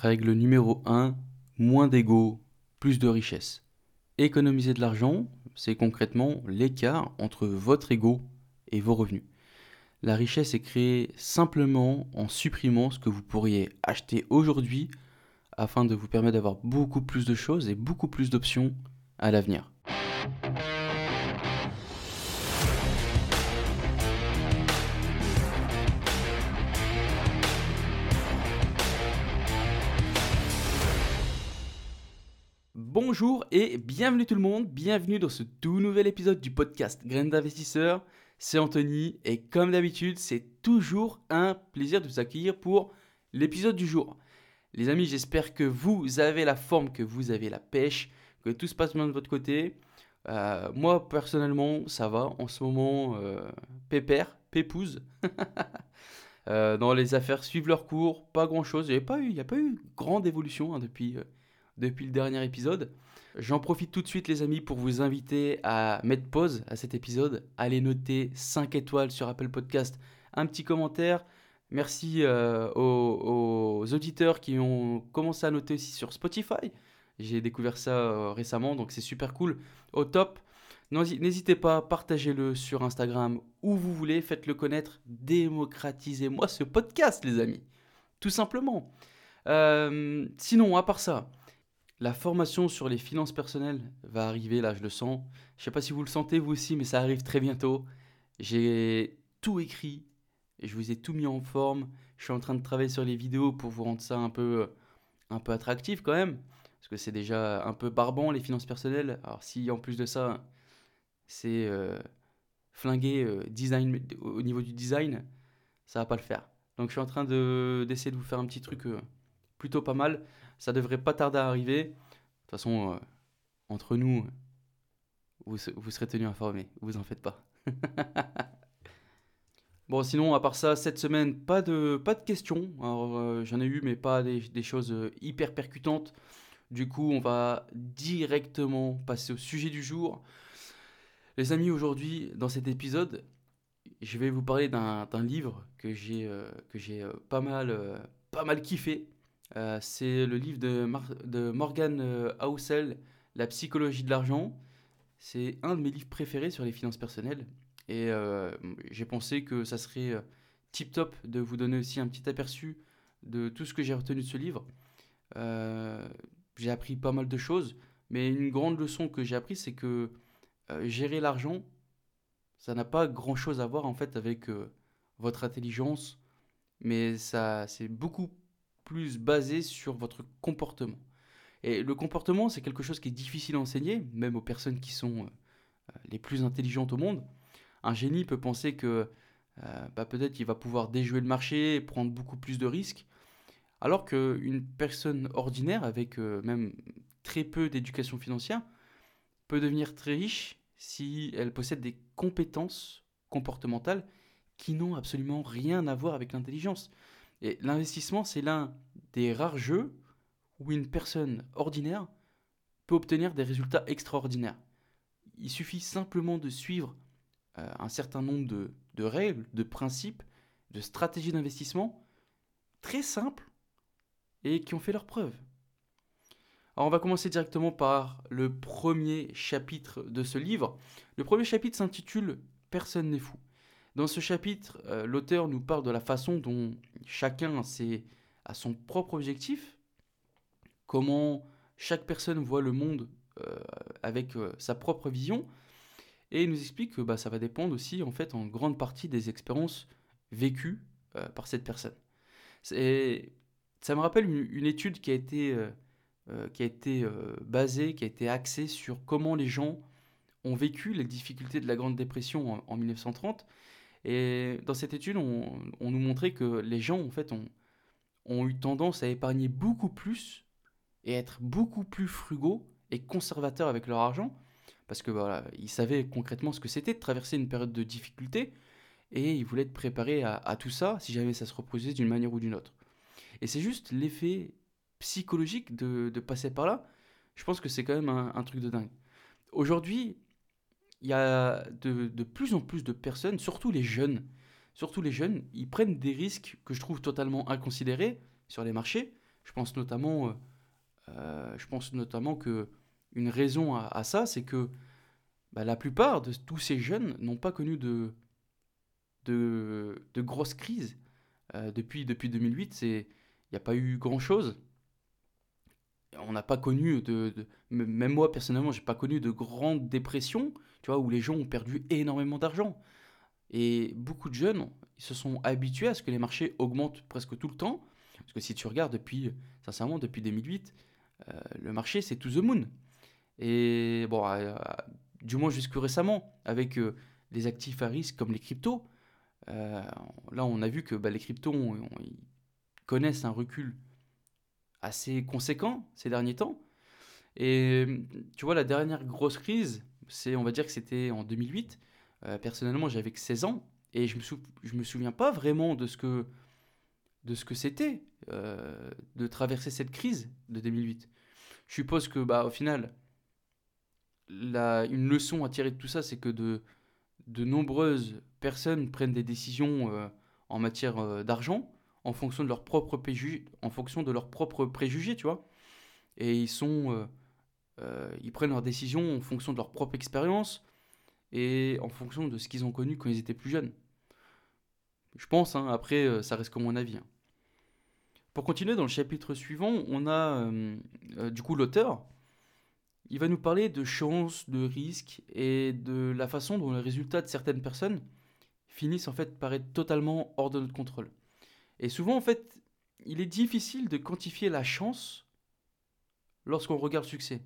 Règle numéro 1, moins d'ego, plus de richesse. Économiser de l'argent, c'est concrètement l'écart entre votre ego et vos revenus. La richesse est créée simplement en supprimant ce que vous pourriez acheter aujourd'hui afin de vous permettre d'avoir beaucoup plus de choses et beaucoup plus d'options à l'avenir. Bonjour et bienvenue tout le monde, bienvenue dans ce tout nouvel épisode du podcast Graines d'investisseurs. C'est Anthony et comme d'habitude, c'est toujours un plaisir de vous accueillir pour l'épisode du jour. Les amis, j'espère que vous avez la forme, que vous avez la pêche, que tout se passe bien de votre côté. Euh, moi, personnellement, ça va. En ce moment, euh, pépère, pépouze. Euh, dans les affaires suivent leur cours, pas grand-chose. Il n'y a, pas eu, a pas eu grande évolution hein, depuis depuis le dernier épisode. J'en profite tout de suite les amis pour vous inviter à mettre pause à cet épisode, allez noter 5 étoiles sur Apple Podcast, un petit commentaire. Merci euh, aux, auditeurs qui ont commencé à noter aussi sur Spotify. J'ai découvert ça euh, récemment, donc c'est super cool. Au top. N'hésitez pas, partagez-le sur Instagram où vous voulez, faites-le connaître, démocratisez-moi ce podcast les amis. Tout simplement. Euh, sinon, à part ça, la formation sur les finances personnelles va arriver, là je le sens. Je ne sais pas si vous le sentez vous aussi, mais ça arrive très bientôt. J'ai tout écrit, et je vous ai tout mis en forme. Je suis en train de travailler sur les vidéos pour vous rendre ça un peu, un peu attractif quand même. Parce que c'est déjà un peu barbant les finances personnelles. Alors si en plus de ça, c'est euh, flingué euh, design, au niveau du design, ça va pas le faire. Donc je suis en train d'essayer de, vous faire un petit truc euh, plutôt pas mal. Ça devrait pas tarder à arriver. De toute façon, euh, entre nous, vous, vous serez tenu informé. Vous en faites pas. bon, sinon, à part ça, cette semaine, pas de, questions. Euh, j'en ai eu, mais pas des, choses euh, hyper percutantes. Du coup, on va directement passer au sujet du jour. Les amis, aujourd'hui, dans cet épisode, je vais vous parler d'un livre que j'ai que j'ai pas mal pas mal kiffé. Euh, c'est le livre de, Morgan euh, Housel, La psychologie de l'argent. C'est un de mes livres préférés sur les finances personnelles. Et euh, j'ai pensé que ça serait tip top de vous donner aussi un petit aperçu de tout ce que j'ai retenu de ce livre. j'ai appris pas mal de choses, mais une grande leçon que j'ai appris, c'est que gérer l'argent, ça n'a pas grand chose à voir en fait avec votre intelligence, mais ça c'est beaucoup plus basé sur votre comportement. Et le comportement, c'est quelque chose qui est difficile à enseigner, même aux personnes qui sont euh, les plus intelligentes au monde. Un génie peut penser que euh, bah, peut-être qu'il va pouvoir déjouer le marché prendre beaucoup plus de risques, alors qu'une personne ordinaire, avec euh, même très peu d'éducation financière, peut devenir très riche si elle possède des compétences comportementales qui n'ont absolument rien à voir avec l'intelligence. Et l'investissement, c'est l'un des rares jeux où une personne ordinaire peut obtenir des résultats extraordinaires. Il suffit simplement de suivre euh, un certain nombre de, de, règles, de principes, de stratégies d'investissement très simples et qui ont fait leur preuve. Alors on va commencer directement par le premier chapitre de ce livre. Le premier chapitre s'intitule Personne n'est fou. Dans ce chapitre, euh, l'auteur nous parle de la façon dont chacun a son propre objectif, comment chaque personne voit le monde euh, avec euh, sa propre vision, et il nous explique que bah, ça va dépendre aussi en fait en grande partie des expériences vécues par cette personne. ça me rappelle une, étude qui a été, qui a été basée, qui a été axée sur comment les gens ont vécu les difficultés de la Grande Dépression en, en 1930 et dans cette étude, on, nous montrait que les gens, en fait, ont, eu tendance à épargner beaucoup plus et être beaucoup plus frugaux et conservateurs avec leur argent, parce que voilà, ils savaient concrètement ce que c'était de traverser une période de difficulté, et ils voulaient être préparés à, tout ça si jamais ça se reposait d'une manière ou d'une autre. Et c'est juste l'effet psychologique de, passer par là. Je pense que c'est quand même un truc de dingue. Aujourd'hui, il y a de, plus en plus de personnes, surtout les jeunes, surtout ils prennent des risques que je trouve totalement inconsidérés sur les marchés, Je pense notamment, pense notamment que une raison à, ça, c'est que bah, la plupart de tous ces jeunes n'ont pas connu de, grosses crises. depuis, depuis 2008, il n'y a pas eu grand-chose on n'a pas connu de, même moi personnellement j'ai pas connu de grande dépression tu vois où les gens ont perdu énormément d'argent. Et beaucoup de jeunes ils se sont habitués à ce que les marchés augmentent presque tout le temps. Parce que si tu regardes depuis sincèrement depuis 2008 euh, le marché c'est to the moon. Et bon euh, du moins jusque récemment avec euh, les actifs à risque comme les cryptos là on a vu que bah, les cryptos ils connaissent un recul assez conséquent ces derniers temps. Et tu vois, la dernière grosse crise, c'est, on va dire que c'était en 2008. Euh, personnellement, j'avais que 16 ans et je me, je me souviens pas vraiment de ce que, de ce que c'était euh, de traverser cette crise de 2008. Je suppose que, bah, au final, la, une leçon à tirer de tout ça, c'est que de, de nombreuses personnes prennent des décisions euh, en matière d'argent en fonction de leurs propres préjugés, en fonction de leurs propres préjugés, tu vois. Et ils sont, euh, euh, ils prennent leurs décisions en fonction de leur propre expérience et en fonction de ce qu'ils ont connu quand ils étaient plus jeunes. Je pense, hein, après, euh, ça reste comme mon avis. Hein. Pour continuer dans le chapitre suivant, on a du coup l'auteur. Il va nous parler de chance, de risque et de la façon dont les résultats de certaines personnes finissent en fait par être totalement hors de notre contrôle. Et souvent, en fait, il est difficile de quantifier la chance lorsqu'on regarde le succès.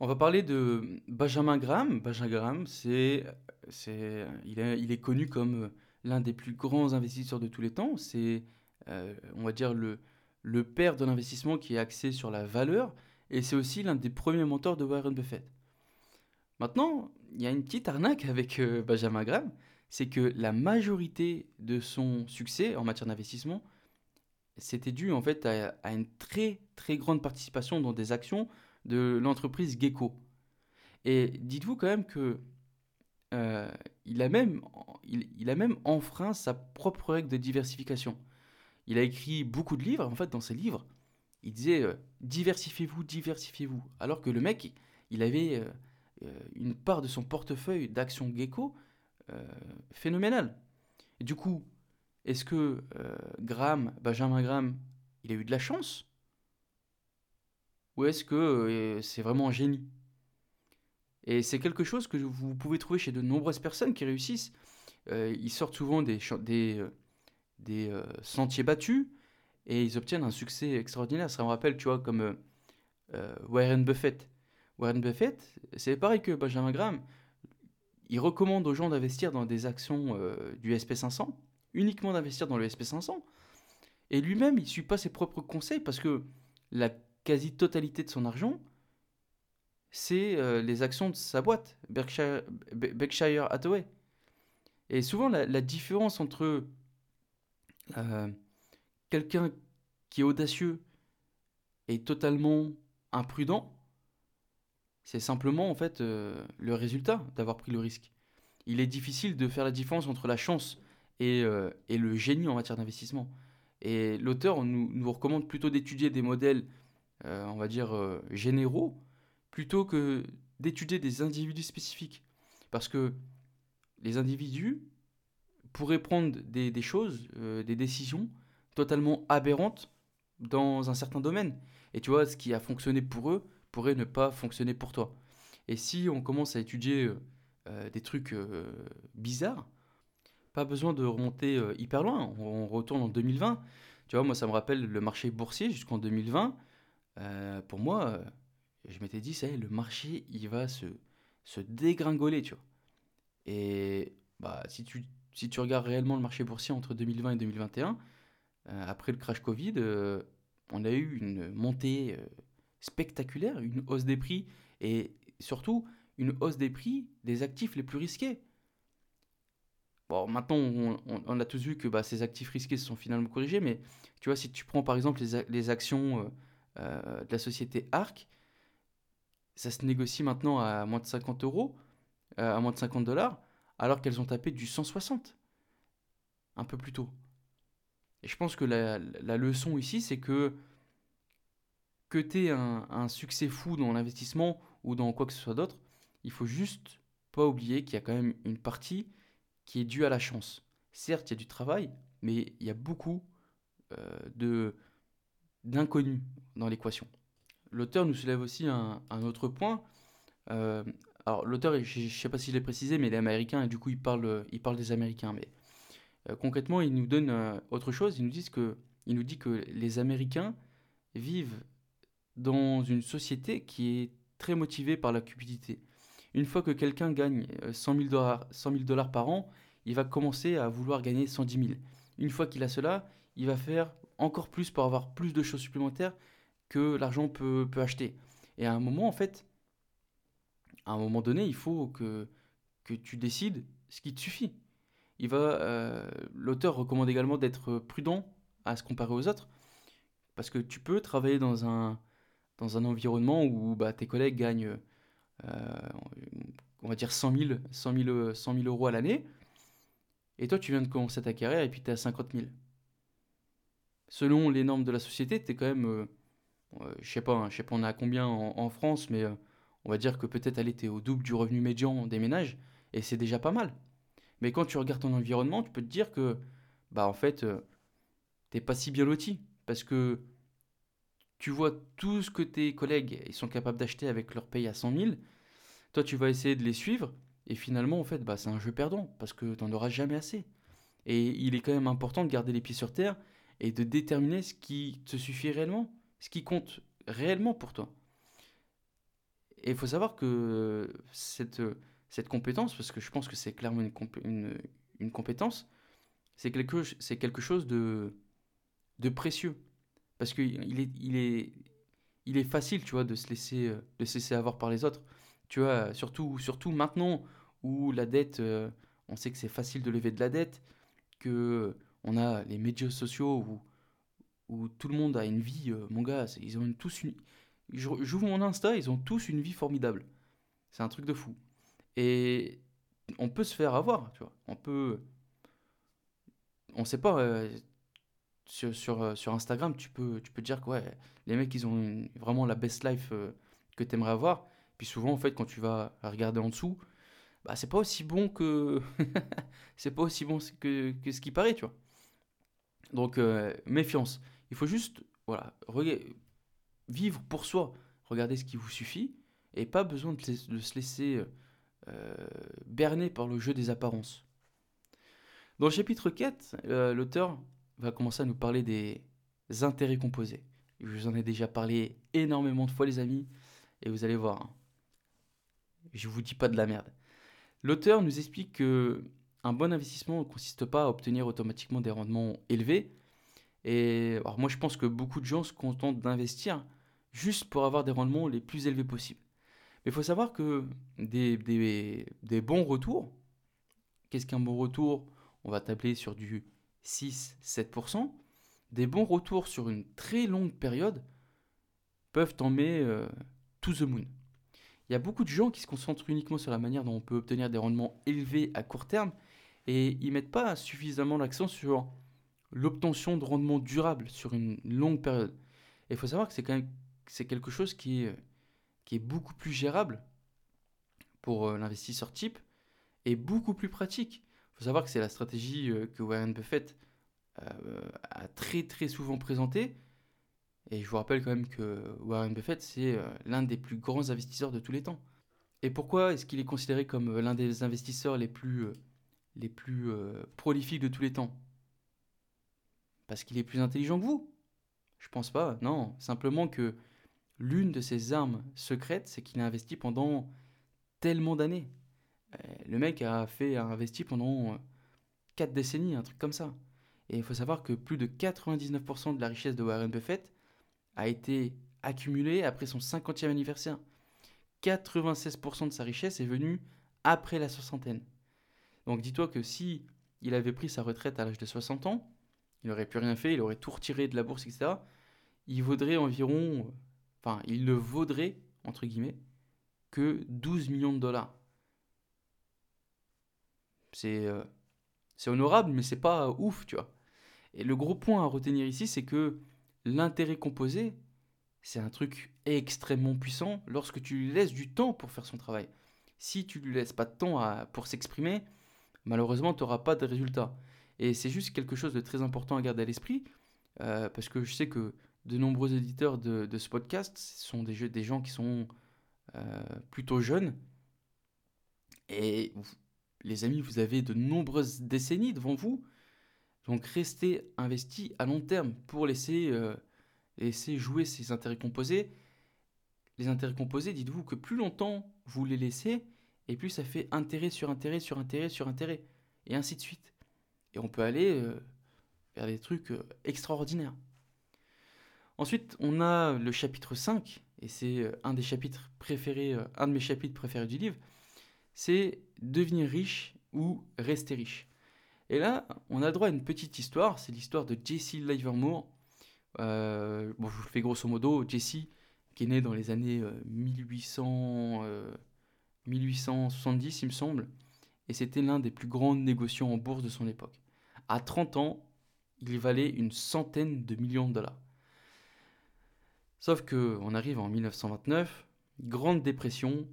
On va parler de Benjamin Graham. Benjamin Graham, c'est, c'est, il, est, il est connu comme l'un des plus grands investisseurs de tous les temps. C'est, euh, on va dire, le, le père de l'investissement qui est axé sur la valeur. Et c'est aussi l'un des premiers mentors de Warren Buffett. Maintenant, il y a une petite arnaque avec euh, Benjamin Graham c'est que la majorité de son succès en matière d'investissement, c'était dû en fait à, une très très grande participation dans des actions de l'entreprise Gecko. Et dites-vous quand même que euh, il, a même, il, a même enfreint sa propre règle de diversification. Il a écrit beaucoup de livres, en fait dans ses livres, il disait euh, diversifiez-vous, diversifiez-vous. Alors que le mec, il avait euh, une part de son portefeuille d'actions Gecko phénoménal. Et du coup, est-ce que euh, Graham, Benjamin Graham, il a eu de la chance? Ou est-ce que euh, c'est vraiment un génie? Et c'est quelque chose que vous pouvez trouver chez de nombreuses personnes qui réussissent. ils sortent souvent des sentiers battus et ils obtiennent un succès extraordinaire. Ça me rappelle, tu vois, comme Warren Buffett. Warren Buffett, c'est pareil que Benjamin Graham il recommande aux gens d'investir dans des actions euh, du SP500, uniquement d'investir dans le SP500. Et lui-même, il ne suit pas ses propres conseils parce que la quasi-totalité de son argent, c'est euh, les actions de sa boîte, Berkshire, Berkshire Hathaway. Et souvent, la, différence entre euh, quelqu'un qui est audacieux et totalement imprudent, c'est simplement en fait euh, le résultat d'avoir pris le risque. Il est difficile de faire la différence entre la chance et, euh, le génie en matière d'investissement. Et l'auteur nous, nous, recommande plutôt d'étudier des modèles, euh, on va dire, généraux, plutôt que d'étudier des individus spécifiques. Parce que les individus pourraient prendre des, des choses, des décisions totalement aberrantes dans un certain domaine. Et tu vois, ce qui a fonctionné pour eux pourrait ne pas fonctionner pour toi. Et si on commence à étudier euh, euh, des trucs euh, bizarres, pas besoin de remonter hyper loin. On, retourne en 2020. Tu vois, moi, ça me rappelle le marché boursier jusqu'en 2020. pour moi, je m'étais dit, ça le marché, il va se, se dégringoler, tu vois. Et bah, si, tu, si tu regardes réellement le marché boursier entre 2020 et 2021, après le crash Covid, on a eu une montée spectaculaire, une hausse des prix et surtout une hausse des prix des actifs les plus risqués. Bon, maintenant, on, a tous vu que bah, ces actifs risqués se sont finalement corrigés, mais tu vois, si tu prends par exemple les, actions euh, euh, de la société ARC, ça se négocie maintenant à moins de 50 euros, euh, à moins de 50 dollars, alors qu'elles ont tapé du 160 un peu plus tôt. Et je pense que la leçon ici, c'est que que tu aies un, succès fou dans l'investissement ou dans quoi que ce soit d'autre, il faut juste pas oublier qu'il y a quand même une partie qui est due à la chance. Certes, il y a du travail, mais il y a beaucoup euh, de d'inconnus dans l'équation. L'auteur nous soulève aussi un, autre point. Euh, alors l'auteur, je ne sais pas s'il est précisé, mais il est américain et du coup il parle, il parle des Américains. Mais euh, concrètement, il nous donne autre chose. Il nous, dit que, il nous dit que les Américains vivent dans une société qui est très motivée par la cupidité. Une fois que quelqu'un gagne 100 000 dollars, 100 000 dollars par an, il va commencer à vouloir gagner 110 000. Une fois qu'il a cela, il va faire encore plus pour avoir plus de choses supplémentaires que l'argent peut, peut acheter. Et à un moment, en fait, à un moment donné, il faut que, que tu décides ce qui te suffit. Il va, euh, l'auteur recommande également d'être prudent à se comparer aux autres, parce que tu peux travailler dans un, dans un environnement où bah, tes collègues gagnent, euh, on va dire 100 000, 100 000, 100 000 euros à l'année, et toi, tu viens de commencer ta carrière et puis tu es à 50 000. Selon les normes de la société, tu es quand même. Euh, euh, je sais hein, sais pas on a combien en, France, mais on va dire que peut-être elle était au double du revenu médian des ménages, et c'est déjà pas mal. Mais quand tu regardes ton environnement, tu peux te dire que, bah en fait, t'es pas si bien loti. Parce que tu vois tout ce que tes collègues sont capables d'acheter avec leur paye à 100 000. Toi, tu vas essayer de les suivre. Et finalement, en fait, bah, c'est un jeu perdant parce que tu n'en auras jamais assez. Et il est quand même important de garder les pieds sur terre et de déterminer ce qui te suffit réellement, ce qui compte réellement pour toi. Et il faut savoir que cette, compétence, parce que je pense que c'est clairement une, une, compétence, c'est quelque, chose de précieux. Parce qu'il est, il est, il est facile, tu vois, de se laisser, de se laisser avoir par les autres. Tu vois, surtout, surtout maintenant où la dette, euh, on sait que c'est facile de lever de la dette, que on a les médias sociaux où, tout le monde a une vie, euh, mon gars, ils ont tous une... J'ouvre mon Insta, ils ont tous une vie formidable. C'est un truc de fou. Et on peut se faire avoir, tu vois. On peut... On sait pas... Euh, sur, sur, sur, Instagram, tu peux, tu peux dire que les mecs, ils ont vraiment la best life que tu aimerais avoir. Puis souvent, en fait, quand tu vas regarder en dessous, bah, c'est pas aussi bon que c'est pas aussi bon que, que, ce qui paraît, tu vois. Donc euh, méfiance. Il faut juste voilà, vivre pour soi, regarder ce qui vous suffit et pas besoin de, se laisser euh, berner par le jeu des apparences. Dans le chapitre 4, euh, l'auteur va commencer à nous parler des intérêts composés. Je vous en ai déjà parlé énormément de fois les amis et vous allez voir. Hein. Je vous dis pas de la merde. L'auteur nous explique que un bon investissement ne consiste pas à obtenir automatiquement des rendements élevés. Et alors moi, je pense que beaucoup de gens se contentent d'investir juste pour avoir des rendements les plus élevés possibles. Mais il faut savoir que des, des, bons retours, qu'est-ce qu'un bon retour? On va tabler sur du 6-7%. Des bons retours sur une très longue période peuvent tomber euh, to the moon. Il y a beaucoup de gens qui se concentrent uniquement sur la manière dont on peut obtenir des rendements élevés à court terme et ils mettent pas suffisamment l'accent sur l'obtention de rendements durables sur une longue période. Et il faut savoir que c'est quand même c'est quelque chose qui est, qui est beaucoup plus gérable pour euh, l'investisseur type et beaucoup plus pratique. Faut savoir que c'est la stratégie euh, que Warren Buffett euh, a très très souvent présentée et je vous rappelle quand même que Warren Buffett, c'est euh, l'un des plus grands investisseurs de tous les temps. Et pourquoi est-ce qu'il est considéré comme l'un des investisseurs les plus, les plus prolifiques de tous les temps? Parce qu'il est plus intelligent que vous? Je pense pas, non. Simplement que l'une de ses armes secrètes, c'est qu'il a investi pendant tellement d'années. Le mec a fait a investi pendant 4 décennies, un truc comme ça. Et il faut savoir que plus de 99% de la richesse de Warren Buffett a été accumulé après son 50e anniversaire. 96% de sa richesse est venue après la soixantaine. Donc dis-toi que si il avait pris sa retraite à l'âge de 60 ans, il n'aurait plus rien fait, il aurait tout retiré de la bourse, etc. Il vaudrait environ, enfin, il ne vaudrait, entre guillemets, que 12 millions de dollars. C'est euh, c'est honorable, mais c'est pas ouf, tu vois. Et le gros point à retenir ici, c'est que l'intérêt composé, c'est un truc extrêmement puissant lorsque tu lui laisses du temps pour faire son travail. Si tu lui laisses pas de temps pour s'exprimer, malheureusement, tu n'auras pas de résultat. Et c'est juste quelque chose de très important à garder à l'esprit, euh, parce que je sais que de nombreux éditeurs de, ce podcast sont des, des gens qui sont euh, plutôt jeunes. Et les amis, vous avez de nombreuses décennies devant vous. Donc restez investis à long terme pour laisser, euh, laisser jouer ces intérêts composés. Les intérêts composés, dites-vous que plus longtemps vous les laissez, et plus ça fait intérêt sur intérêt sur intérêt sur intérêt, et ainsi de suite. Et on peut aller euh, vers des trucs euh, extraordinaires. Ensuite, on a le chapitre 5, et c'est euh, un des chapitres préférés, un de mes chapitres préférés du livre, c'est devenir riche ou rester riche. Et là, on a droit à une petite histoire, c'est l'histoire de Jesse Livermore. bon, je vous le fais grosso modo, Jesse, qui est né dans les années 1800, 1870, il me semble, et c'était l'un des plus grands négociants en bourse de son époque. À 30 ans, il valait une centaine de millions de dollars. Sauf que on arrive en 1929, grande dépression,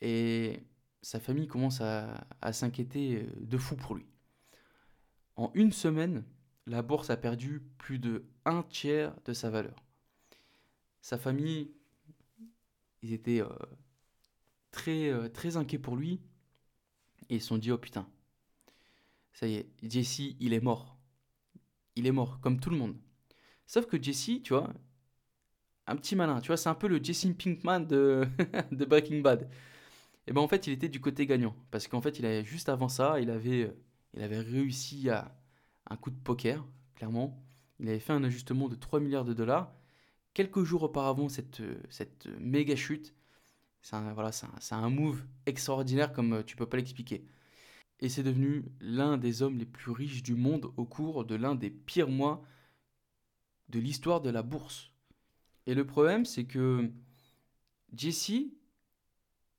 et sa famille commence à, s'inquiéter de fou pour lui. En une semaine, la bourse a perdu plus de un tiers de sa valeur. Sa famille, ils étaient euh, très, euh, très inquiets pour lui, et ils se sont dit, oh putain, ça y est, Jesse, il est mort. Il est mort, comme tout le monde. Sauf que Jesse, tu vois, un petit malin, tu vois, c'est un peu le Jesse Pinkman de, de Breaking Bad. Et ben en fait, il était du côté gagnant. Parce qu'en fait, il avait, juste avant ça, il avait, il avait réussi à un coup de poker, clairement. Il avait fait un ajustement de 3 milliards de dollars. Quelques jours auparavant, cette, cette méga chute, c'est un, voilà, c'est un, move extraordinaire comme euh, tu peux pas l'expliquer. Et c'est devenu l'un des hommes les plus riches du monde au cours de l'un des pires mois de l'histoire de la bourse. Et le problème, c'est que Jesse,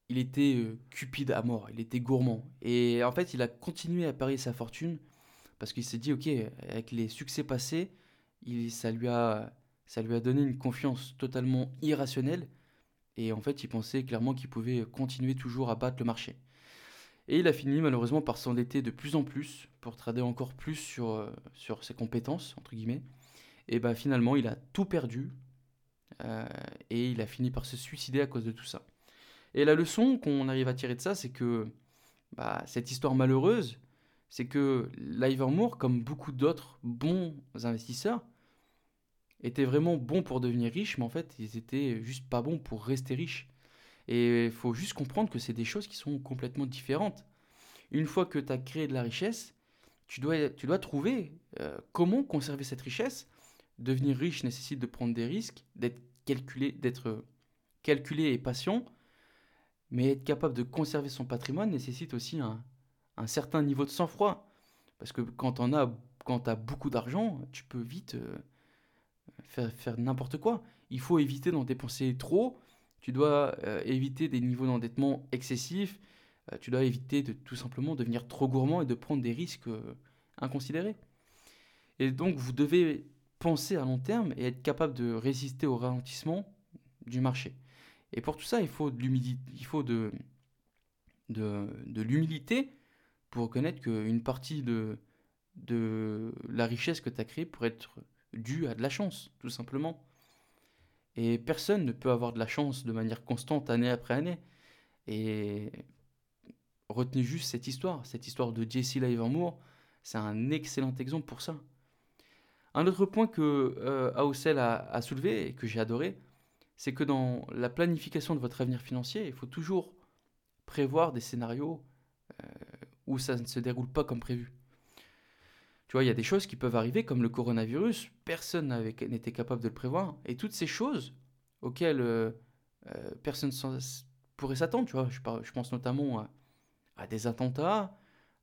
il était euh, cupide à mort, il était gourmand. Et en fait, il a continué à parier sa fortune parce qu'il s'est dit, ok, avec les succès passés, il, ça, lui a, ça lui a donné une confiance totalement irrationnelle et en fait, il pensait clairement qu'il pouvait continuer toujours à battre le marché. Et il a fini malheureusement par s'endetter de plus en plus pour trader encore plus sur, euh, sur ses compétences, entre guillemets. Et bah finalement, il a tout perdu euh, et il a fini par se suicider à cause de tout ça. Et la leçon qu'on arrive à tirer de ça, c'est que bah, cette histoire malheureuse, c'est que Livermore, comme beaucoup d'autres bons investisseurs, étaient vraiment bons pour devenir riches, mais en fait, ils étaient juste pas bons pour rester riches. Et il faut juste comprendre que c'est des choses qui sont complètement différentes. Une fois que tu as créé de la richesse, tu dois, tu dois trouver euh, comment conserver cette richesse. Devenir riche nécessite de prendre des risques, d'être calculé, d'être calculé et patient, mais être capable de conserver son patrimoine nécessite aussi un, certain niveau de sang-froid. Parce que quand on a, as beaucoup d'argent, tu peux vite euh, faire, n'importe quoi. Il faut éviter d'en dépenser trop. Tu dois euh, éviter des niveaux d'endettement excessifs. Euh, tu dois éviter de tout simplement devenir trop gourmand et de prendre des risques inconsidérés. Et donc, vous devez penser à long terme et être capable de résister au ralentissement du marché. Et pour tout ça, il faut de l'humilité, il faut de, de, l'humilité pour reconnaître qu'une partie de, de la richesse que tu as créée pourrait être dû à de la chance, tout simplement. Et personne ne peut avoir de la chance de manière constante année après année. Et retenez juste cette histoire, cette histoire de Jesse Livermore, c'est un excellent exemple pour ça. Un autre point que euh, a, soulevé et que j'ai adoré, c'est que dans la planification de votre avenir financier, il faut toujours prévoir des scénarios euh, où ça ne se déroule pas comme prévu. Tu vois, il y a des choses qui peuvent arriver, comme le coronavirus, personne n'était capable de le prévoir. Et toutes ces choses auxquelles euh, euh, personne pourrait s'attendre, tu vois, je, pense notamment à, des attentats,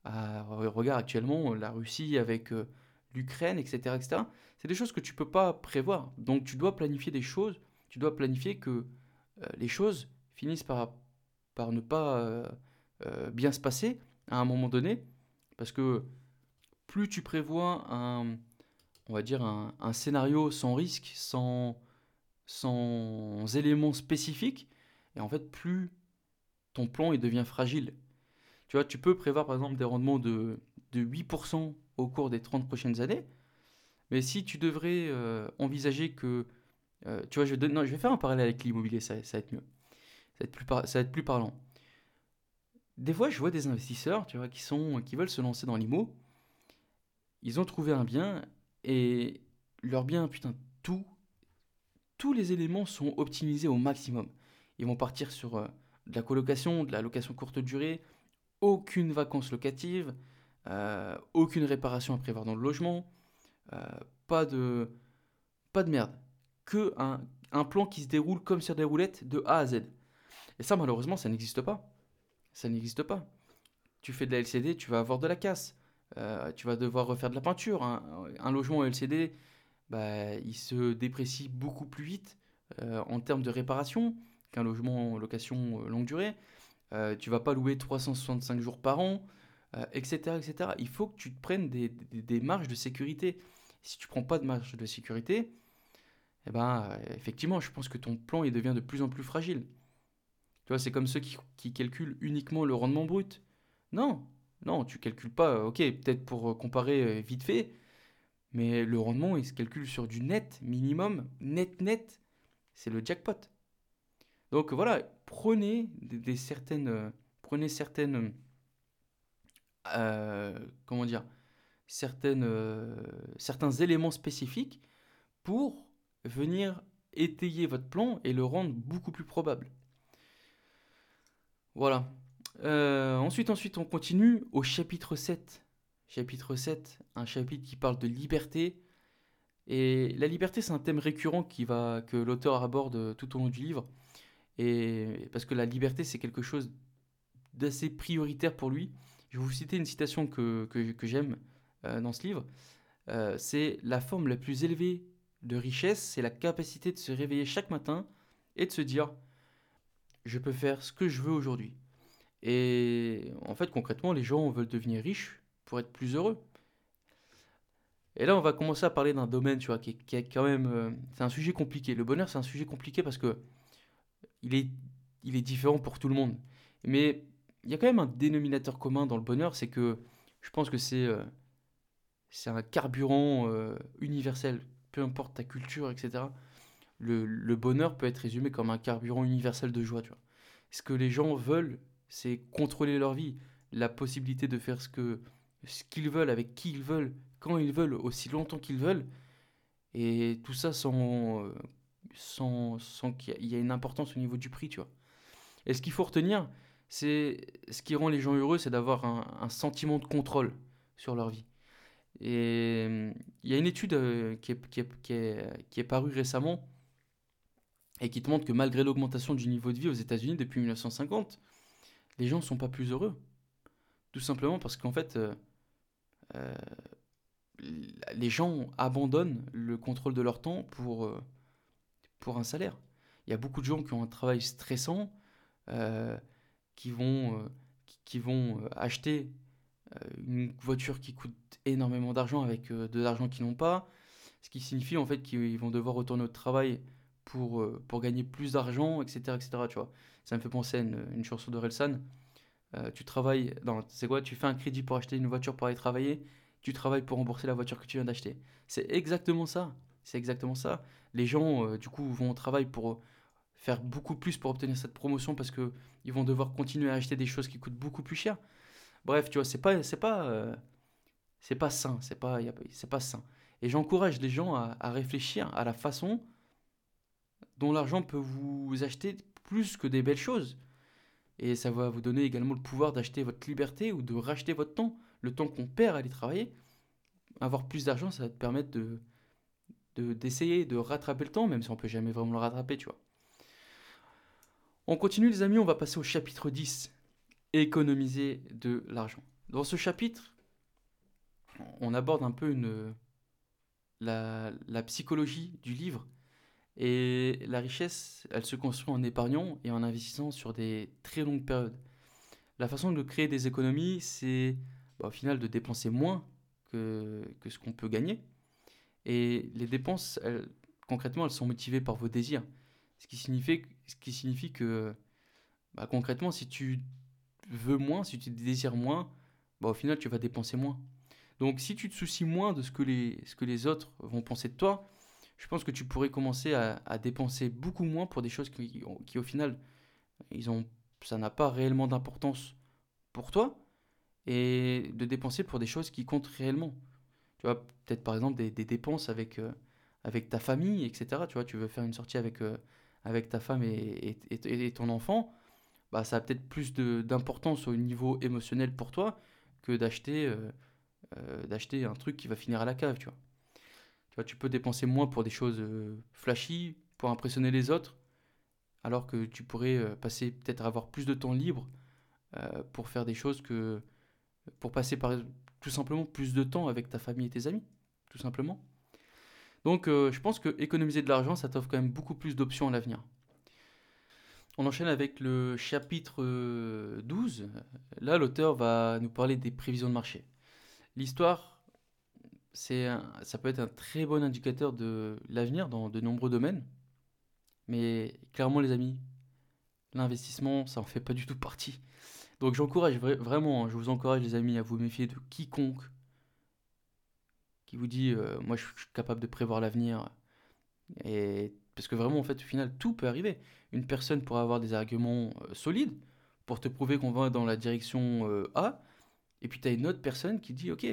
à, regarde actuellement la Russie avec euh, l'Ukraine, etc. etc. C'est des choses que tu peux pas prévoir. Donc tu dois planifier des choses, tu dois planifier que les choses finissent par, par ne pas bien se passer à un moment donné, parce que plus tu prévois un, on va dire un, scénario sans risque, sans, sans éléments spécifiques, et en fait, plus ton plan il devient fragile. Tu vois, tu peux prévoir par exemple des rendements de, de 8% au cours des 30 prochaines années, mais si tu devrais euh, envisager que... euh, tu vois, je, vais faire un parallèle avec l'immobilier, ça, va être mieux. Ça va être, plus parlant. Des fois, je vois des investisseurs, tu vois, qui sont, qui veulent se lancer dans l'IMO. Ils ont trouvé un bien et leur bien, putain, tout, tous les éléments sont optimisés au maximum. Ils vont partir sur euh, de la colocation, de la location courte durée, aucune vacances locative, euh, aucune réparation à prévoir dans le logement, pas de, pas de merde. Que un, un plan qui se déroule comme sur des roulettes de A à Z. Et ça, malheureusement, ça n'existe pas. Ça n'existe pas. Tu fais de la LCD, tu vas avoir de la casse. Euh, tu vas devoir refaire de la peinture. Un, un logement LCD, bah, il se déprécie beaucoup plus vite euh, en termes de réparation qu'un logement en location euh, longue durée. Euh, tu vas pas louer 365 jours par an, etc., etc. Il faut que tu te prennes des, des- des marges de sécurité. Si tu prends pas de marge de sécurité, eh ben, euh, effectivement, je pense que ton plan il devient de plus en plus fragile. Tu vois, c'est comme ceux qui, qui calculent uniquement le rendement brut. Non, non, tu calcules pas. euh, Ok, peut-être pour euh, comparer vite fait, mais le rendement, il se calcule sur du net minimum, net net, c'est le jackpot. Donc voilà, prenez des, certaines, prenez certaines, comment dire, certaines, certains éléments spécifiques pour venir étayer votre plan et le rendre beaucoup plus probable. Voilà. Euh, ensuite, ensuite, on continue au chapitre 7. Chapitre 7, un chapitre qui parle de liberté. Et la liberté, c'est un thème récurrent qui va, que l'auteur aborde tout au long du livre. Et parce que la liberté, c'est quelque chose d'assez prioritaire pour lui. Je vais vous citer une citation que, j'aime euh, dans ce livre. Euh, c'est la forme la plus élevée de richesse, c'est la capacité de se réveiller chaque matin et de se dire, je peux faire ce que je veux aujourd'hui. Et en fait, concrètement, les gens veulent devenir riches pour être plus heureux. Et là, on va commencer à parler d'un domaine, tu vois, qui est, quand même... euh, c'est un sujet compliqué. Le bonheur, c'est un sujet compliqué parce que il est, il est différent pour tout le monde. Mais il y a quand même un dénominateur commun dans le bonheur, c'est que je pense que c'est euh, un carburant euh, universel, peu importe ta culture, etc. Le, bonheur peut être résumé comme un carburant universel de joie, tu vois. Ce que les gens veulent, c'est contrôler leur vie, la possibilité de faire ce que ce qu'ils veulent, avec qui ils veulent, quand ils veulent, aussi longtemps qu'ils veulent, et tout ça sans, sans, sans qu'il y ait- une importance au niveau du prix, tu vois. Et ce qu'il faut retenir, c'est ce qui rend les gens heureux, c'est d'avoir un sentiment de contrôle sur leur vie. Et euh, il y a une étude euh, qui est, qui est, qui est, qui est parue récemment et qui te montre que malgré l'augmentation du niveau de vie aux États-Unis depuis 1950, les gens ne sont pas plus heureux. Tout simplement parce qu'en fait, euh, euh, les gens abandonnent le contrôle de leur temps pour, pour un salaire. Il y a beaucoup de gens qui ont un travail stressant, qui vont, qui, vont acheter une voiture qui coûte énormément d'argent avec euh, de l'argent qu'ils n'ont pas, ce qui signifie en fait qu'ils vont devoir retourner au travail pour, euh, pour gagner plus d'argent, etc., etc., tu vois. Ça me fait penser à une, chanson de Relsan. Euh, tu travailles, c'est quoi? Tu fais un crédit pour acheter une voiture pour aller travailler, tu travailles pour rembourser la voiture que tu viens d'acheter. C'est exactement ça. C'est exactement ça. Les gens, euh, du coup, vont au travail pour euh, faire beaucoup plus pour obtenir cette promotion parce que ils vont devoir continuer à acheter des choses qui coûtent beaucoup plus cher. Bref, tu vois, c'est pas, c'est pas, euh, c'est pas sain, c'est pas, c'est pas. Et j'encourage les gens à, réfléchir à la façon dont l'argent peut vous acheter plus que des belles choses. Et ça va vous donner également le pouvoir d'acheter votre liberté ou de racheter votre temps, le temps qu'on perd à aller travailler. Avoir plus d'argent, ça va te permettre de, de- d'essayer de rattraper le temps, même si on peut jamais vraiment le rattraper, tu vois. On continue les amis, on va passer au chapitre 10, économiser de l'argent. Dans ce chapitre, on aborde un peu la, psychologie du livre. Et la richesse, elle se construit en épargnant et en investissant sur des très longues périodes. La façon de créer des économies, c'est bah, au final de dépenser moins que, ce qu'on peut gagner. Et les dépenses, concrètement, elles sont motivées par vos désirs. Ce qui signifie, ce qui signifie que, bah, concrètement, si tu veux moins, si tu désires moins, bah, au final, tu vas dépenser moins. Donc, si tu te soucies moins de ce que les, ce que les autres vont penser de toi, je pense que tu pourrais commencer à, dépenser beaucoup moins pour des choses qui, qui au final, ils ont, ça n'a pas réellement d'importance pour toi, et de dépenser pour des choses qui comptent réellement. Tu vois, peut-être par exemple des, dépenses avec, euh, avec ta famille, etc. Tu vois, tu veux faire une sortie avec, euh, avec ta femme et, et, ton enfant, bah, ça a peut-être plus d'importance au niveau émotionnel pour toi que d'acheter euh, d'acheter un truc qui va finir à la cave, tu vois. Tu vois, tu peux dépenser moins pour des choses flashy, pour impressionner les autres, alors que tu pourrais passer peut-être avoir plus de temps libre pour faire des choses que pour passer par tout simplement plus de temps avec ta famille et tes amis, tout simplement. Donc euh, je pense que économiser de l'argent, ça t'offre quand même beaucoup plus d'options à l'avenir. On enchaîne avec le chapitre 12. Euh, Là, l'auteur va nous parler des prévisions de marché. L'histoire, c'est ça peut être un très bon indicateur de l'avenir dans de nombreux domaines. Mais clairement, les amis, l'investissement, ça en fait pas du tout partie. Donc j'encourage vraiment, hein, je vous encourage les amis à vous méfier de quiconque qui vous dit euh, moi je suis capable de prévoir l'avenir. Et parce que vraiment en fait au final tout peut arriver. Une personne pourrait avoir des arguments euh, solides pour te prouver qu'on va dans la direction euh, A, et puis tu as une autre personne qui dit ok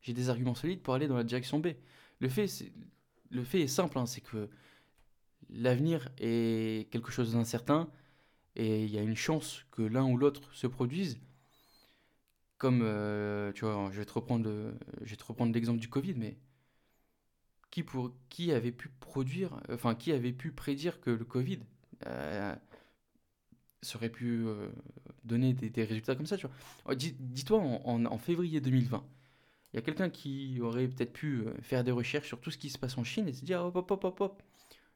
j'ai des arguments solides pour aller dans la direction B. Le fait, est simple, hein, c'est que l'avenir est quelque chose d'incertain et il y a une chance que l'un ou l'autre se produise. Comme, euh, tu vois, je vais te reprendre, l'exemple du Covid, mais qui, avait pu produire, enfin, qui avait pu prédire que le Covid serait pu euh, donner des, résultats comme ça. Oh, dis-toi, en, en, février 2020, il y a quelqu'un qui aurait peut-être pu faire des recherches sur tout ce qui se passe en Chine et se dire, hop, hop, hop, hop, hop,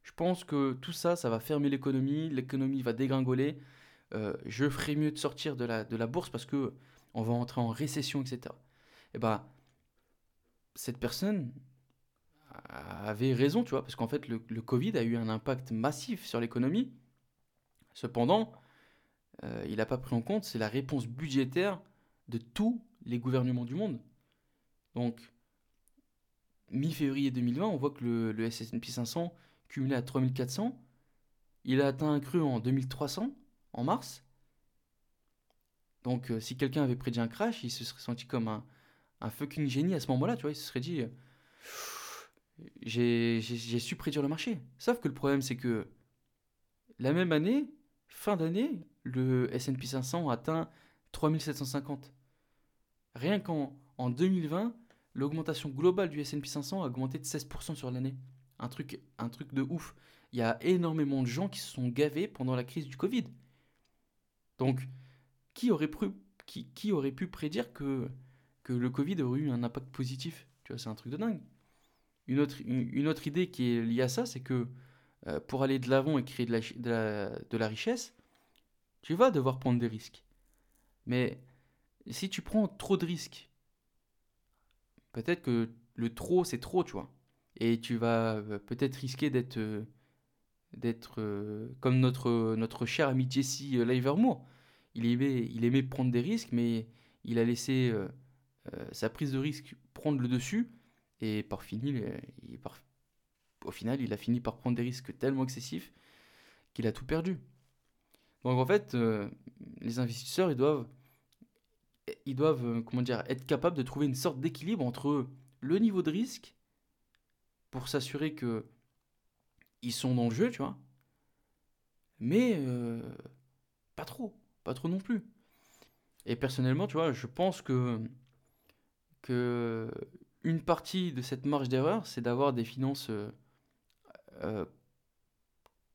je pense que tout ça, ça va fermer l'économie, l'économie va dégringoler. Euh, je ferai mieux de sortir de la, bourse parce que on va entrer en récession, etc. Et bah, cette personne avait raison, tu vois, parce qu'en fait, le, Covid a eu un impact massif sur l'économie. Cependant, euh, il n'a pas pris en compte, c'est la réponse budgétaire de tous les gouvernements du monde. Donc, mi-février 2020, on voit que le, S&P 500 cumulé à 3400. Il a atteint un cru en 2300, en mars. Donc, euh, si quelqu'un avait prédit un crash, il se serait senti comme un, un fucking génie à ce moment-là, tu vois. Il se serait dit, j'ai su prédire le marché. Sauf que le problème, c'est que la même année, fin d'année, le S&P 500 a atteint 3750. Rien qu'en en 2020, l'augmentation globale du S&P 500 a augmenté de 16% sur l'année un truc, un truc de ouf. Il y a énormément de gens qui se sont gavés pendant la crise du Covid. Donc, qui aurait, pu, qui aurait pu prédire que, que le Covid aurait eu un impact positif? Tu vois, c'est un truc de dingue. Une autre, une, autre idée qui est liée à ça, c'est que euh, pour aller de l'avant et créer de la, de, la, richesse, tu vas devoir prendre des risques. Mais si tu prends trop de risques, peut-être que le trop, c'est trop, tu vois et tu vas euh, peut-être risquer d'être euh, d'être comme notre, notre cher ami Jesse Livermore. Il aimait, il aimait prendre des risques, mais il a laissé sa prise de risque prendre le dessus, et par fini, par, au final, il a fini par prendre des risques tellement excessifs qu'il a tout perdu. Donc en fait, les investisseurs, ils doivent, ils doivent comment dire, être capables de trouver une sorte d'équilibre entre le niveau de risque pour s'assurer que ils sont dans le jeu, tu vois. Mais euh, pas trop, pas trop non plus. Et personnellement, tu vois, je pense que, que une partie de cette marge d'erreur, c'est d'avoir des finances euh, euh,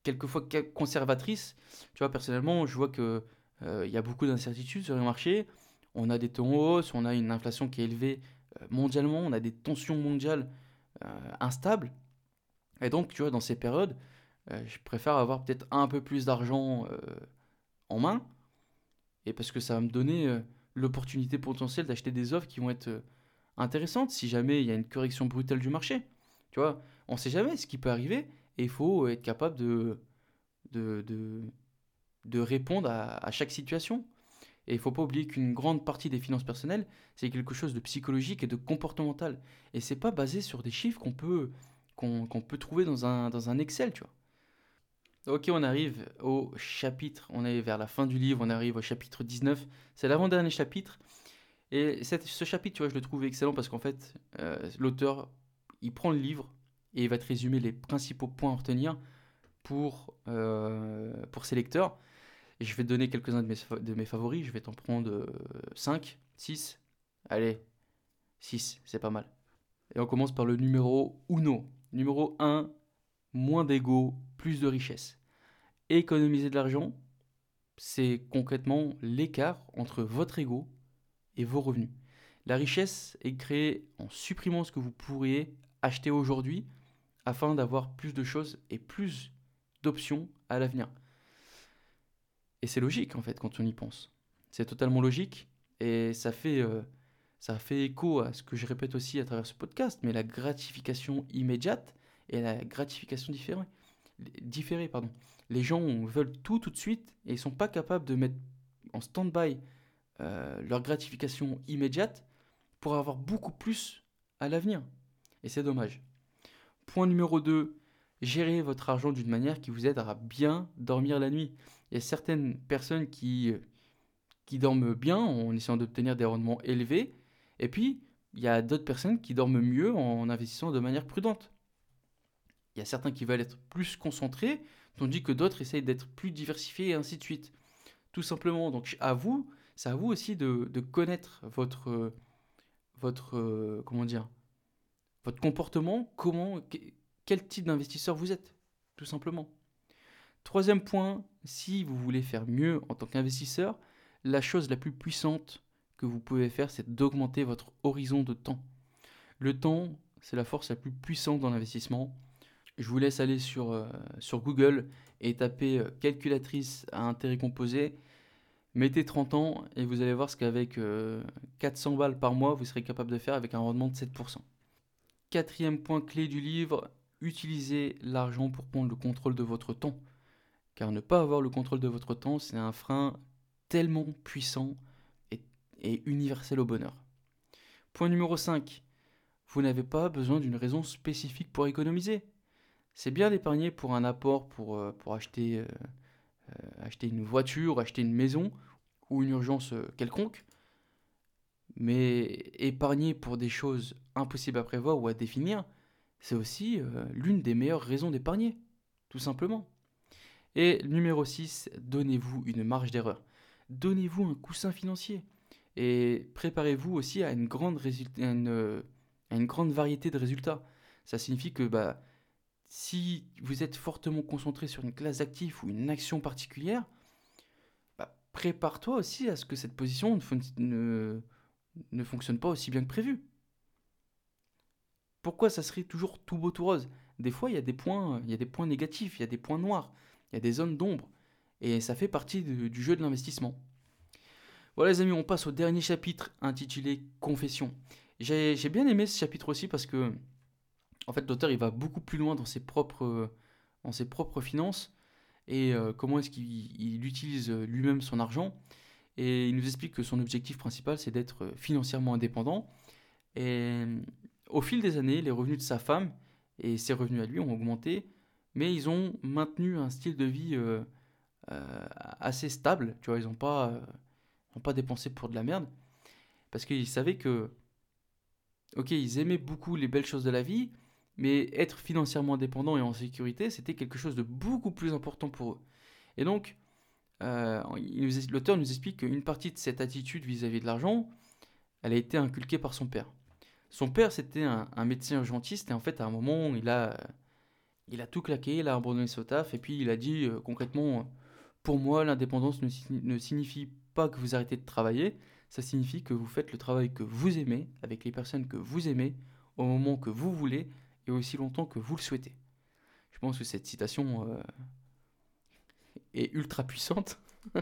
quelquefois conservatrices. Tu vois, personnellement, je vois que il y a beaucoup d'incertitudes sur le marché. On a des taux en hausse, on a une inflation qui est élevée mondialement, on a des tensions mondiales euh, instable. Et donc, tu vois, dans ces périodes, euh, je préfère avoir peut-être un peu plus d'argent euh, en main, et parce que ça va me donner l'opportunité potentielle d'acheter des offres qui vont être intéressantes si jamais il y a une correction brutale du marché. Tu vois, On ne sait jamais ce qui peut arriver et il faut être capable de, de, de, de répondre à, à, chaque situation. Et il ne faut pas oublier qu'une grande partie des finances personnelles, c'est quelque chose de psychologique et de comportemental. Et c'est pas basé sur des chiffres qu'on peut, qu'on, qu'on peut trouver dans un, dans un Excel, tu vois. Ok, on arrive au chapitre, on est vers la fin du livre, on arrive au chapitre 19, c'est l'avant-dernier chapitre. Et ce chapitre, tu vois, je le trouve excellent parce qu'en fait, euh, l'auteur, il prend le livre et il va te résumer les principaux points à retenir pour, euh, pour ses lecteurs. Et je vais te donner quelques-uns de mes, de mes favoris, je vais t'en prendre 5, 6, allez, 6, c'est pas mal. Et on commence par le numéro 1. Numéro 1, moins d'ego, plus de richesse. Économiser de l'argent, c'est concrètement l'écart entre votre ego et vos revenus. La richesse est créée en supprimant ce que vous pourriez acheter aujourd'hui afin d'avoir plus de choses et plus d'options à l'avenir. Et c'est logique en fait quand on y pense. C'est totalement logique et ça fait, euh, ça fait écho à ce que je répète aussi à travers ce podcast, mais la gratification immédiate et la gratification différée. différée pardon. Les gens veulent tout tout de suite et ils sont pas capables de mettre en stand-by euh, leur gratification immédiate pour avoir beaucoup plus à l'avenir. Et c'est dommage. Point numéro 2, gérez votre argent d'une manière qui vous aide à bien dormir la nuit. Il y a certaines personnes qui, qui dorment bien en essayant d'obtenir des rendements élevés, et puis il y a d'autres personnes qui dorment mieux en investissant de manière prudente. Il y a certains qui veulent être plus concentrés, tandis que d'autres essayent d'être plus diversifiés et ainsi de suite. Tout simplement, donc à vous, c'est à vous aussi de, connaître votre, votre, comment dire, votre comportement, comment, quel type d'investisseur vous êtes, tout simplement. Troisième point, si vous voulez faire mieux en tant qu'investisseur, la chose la plus puissante que vous pouvez faire, c'est d'augmenter votre horizon de temps. Le temps, c'est la force la plus puissante dans l'investissement. Je vous laisse aller sur, euh, sur Google et taper euh, calculatrice à intérêt composé. Mettez 30 ans et vous allez voir ce qu'avec 400 euh, balles par mois, vous serez capable de faire avec un rendement de 7%. Quatrième point clé du livre, utilisez l'argent pour prendre le contrôle de votre temps. Car ne pas avoir le contrôle de votre temps, c'est un frein tellement puissant et, universel au bonheur. Point numéro 5. Vous n'avez pas besoin d'une raison spécifique pour économiser. C'est bien d'épargner pour un apport pour, euh, acheter, euh, acheter une voiture, acheter une maison ou une urgence quelconque. Mais épargner pour des choses impossibles à prévoir ou à définir, c'est aussi l'une des meilleures raisons d'épargner, tout simplement. Et numéro 6, donnez-vous une marge d'erreur. Donnez-vous un coussin financier. Et préparez-vous aussi à une grande, à une grande variété de résultats. Ça signifie que bah, si vous êtes fortement concentré sur une classe d'actifs ou une action particulière, bah, prépare-toi aussi à ce que cette position ne, ne, fonctionne pas aussi bien que prévu. Pourquoi ça serait toujours tout beau tout rose? Des fois, il y a des points, il y a des points négatifs, il y a des points noirs, il y a des zones d'ombre, et ça fait partie du jeu de l'investissement. Voilà les amis, on passe au dernier chapitre intitulé Confession. J'ai bien aimé ce chapitre aussi parce que en fait, l'auteur il va beaucoup plus loin dans ses propres, dans ses propres finances et euh, comment est-ce qu'il utilise lui-même son argent. Et il nous explique que son objectif principal, c'est d'être financièrement indépendant. Et au fil des années, les revenus de sa femme et ses revenus à lui ont augmenté, mais ils ont maintenu un style de vie euh, euh, assez stable. Tu vois, ils n'ont pas, pas dépensé pour de la merde. Parce qu'ils savaient que, ok, ils aimaient beaucoup les belles choses de la vie, mais être financièrement indépendant et en sécurité, c'était quelque chose de beaucoup plus important pour eux. Et donc, euh, l'auteur nous explique qu'une partie de cette attitude vis-à-vis de l'argent, elle a été inculquée par son père. Son père, c'était un, médecin urgentiste, et en fait, à un moment, il a, il a tout claqué, il a abandonné son taf, et puis il a dit euh, concrètement, pour moi, l'indépendance ne signifie pas que vous arrêtez de travailler, ça signifie que vous faites le travail que vous aimez, avec les personnes que vous aimez, au moment que vous voulez, et aussi longtemps que vous le souhaitez. Je pense que cette citation euh, est ultra puissante.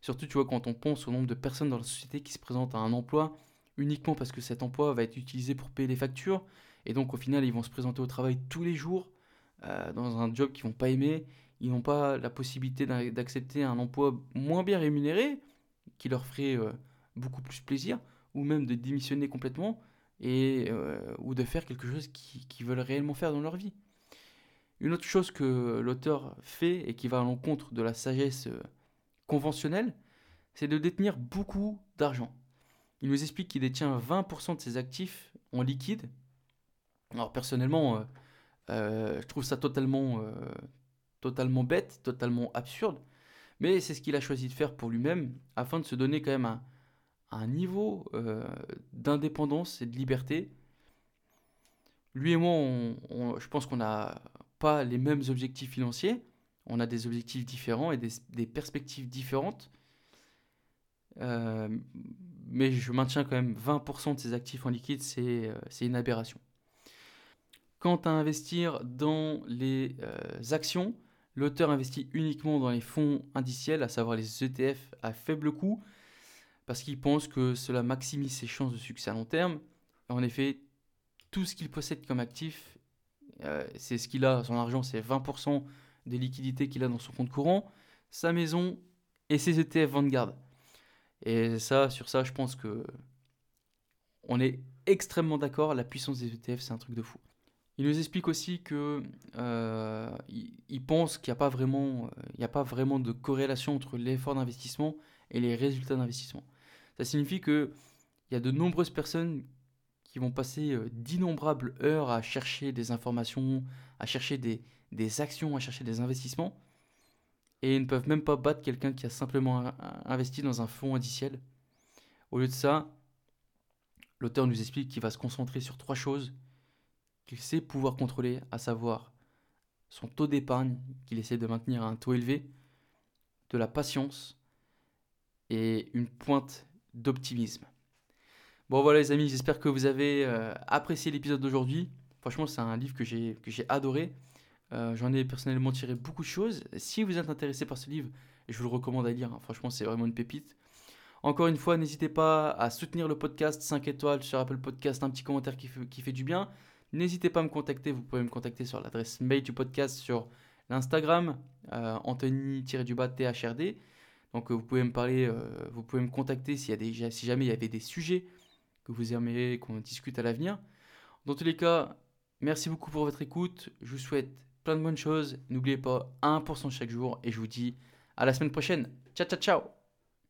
Surtout, tu vois, quand on pense au nombre de personnes dans la société qui se présentent à un emploi uniquement parce que cet emploi va être utilisé pour payer les factures Et donc au final, ils vont se présenter au travail tous les jours euh, dans un job qu'ils vont pas aimer. Ils n'ont pas la possibilité d'accepter un emploi moins bien rémunéré, qui leur ferait euh, beaucoup plus plaisir, ou même de démissionner complètement, et, euh, ou de faire quelque chose qu'ils veulent réellement faire dans leur vie. Une autre chose que l'auteur fait et qui va à l'encontre de la sagesse conventionnelle, c'est de détenir beaucoup d'argent. Il nous explique qu'il détient 20% de ses actifs en liquide. Alors personnellement, euh, euh, je trouve ça totalement, euh, totalement bête, totalement absurde. Mais c'est ce qu'il a choisi de faire pour lui-même afin de se donner quand même un, un niveau d'indépendance et de liberté. Lui et moi, je pense qu'on n'a pas les mêmes objectifs financiers. On a des objectifs différents et des, perspectives différentes. Euh, mais je maintiens quand même 20% de ses actifs en liquide, euh, c'est une aberration. Quant à investir dans les euh, actions, l'auteur investit uniquement dans les fonds indiciels, à savoir les ETF à faible coût, parce qu'il pense que cela maximise ses chances de succès à long terme. En effet, tout ce qu'il possède comme actif, c'est ce qu'il a, son argent, c'est 20% des liquidités qu'il a dans son compte courant, sa maison et ses ETF Vanguard. Et ça, sur ça, je pense que on est extrêmement d'accord. La puissance des ETF, c'est un truc de fou. Il nous explique aussi que euh, pense qu'il n'y il a pas vraiment de corrélation entre l'effort d'investissement et les résultats d'investissement. Ça signifie que il y a de nombreuses personnes qui vont passer euh, d'innombrables heures à chercher des informations, à chercher des, des actions, à chercher des investissements, et ils ne peuvent même pas battre quelqu'un qui a simplement investi dans un fonds indiciel. Au lieu de ça, l'auteur nous explique qu'il va se concentrer sur trois choses qu'il sait pouvoir contrôler, à savoir son taux d'épargne qu'il essaie de maintenir à un taux élevé, de la patience et une pointe d'optimisme. Bon voilà les amis, j'espère que vous avez euh, apprécié l'épisode d'aujourd'hui. Franchement, c'est un livre que j'ai adoré. Euh, j'en ai personnellement tiré beaucoup de choses. Si vous êtes intéressé par ce livre, je vous le recommande à lire. Hein. Franchement, c'est vraiment une pépite. Encore une fois, n'hésitez pas à soutenir le podcast 5 étoiles sur Apple Podcast, un petit commentaire qui fait, qui fait du bien. N'hésitez pas à me contacter. Vous pouvez me contacter sur l'adresse mail du podcast sur l'Instagram, euh, Anthony-du-bas THRD. Donc euh, vous pouvez me parler, vous pouvez me contacter s'il y a si jamais il y avait des sujets que vous aimeriez qu'on discute à l'avenir. Dans tous les cas, merci beaucoup pour votre écoute. Je vous souhaite plein de bonnes choses. N'oubliez pas 1% chaque jour et je vous dis à la semaine prochaine. Ciao, ciao, ciao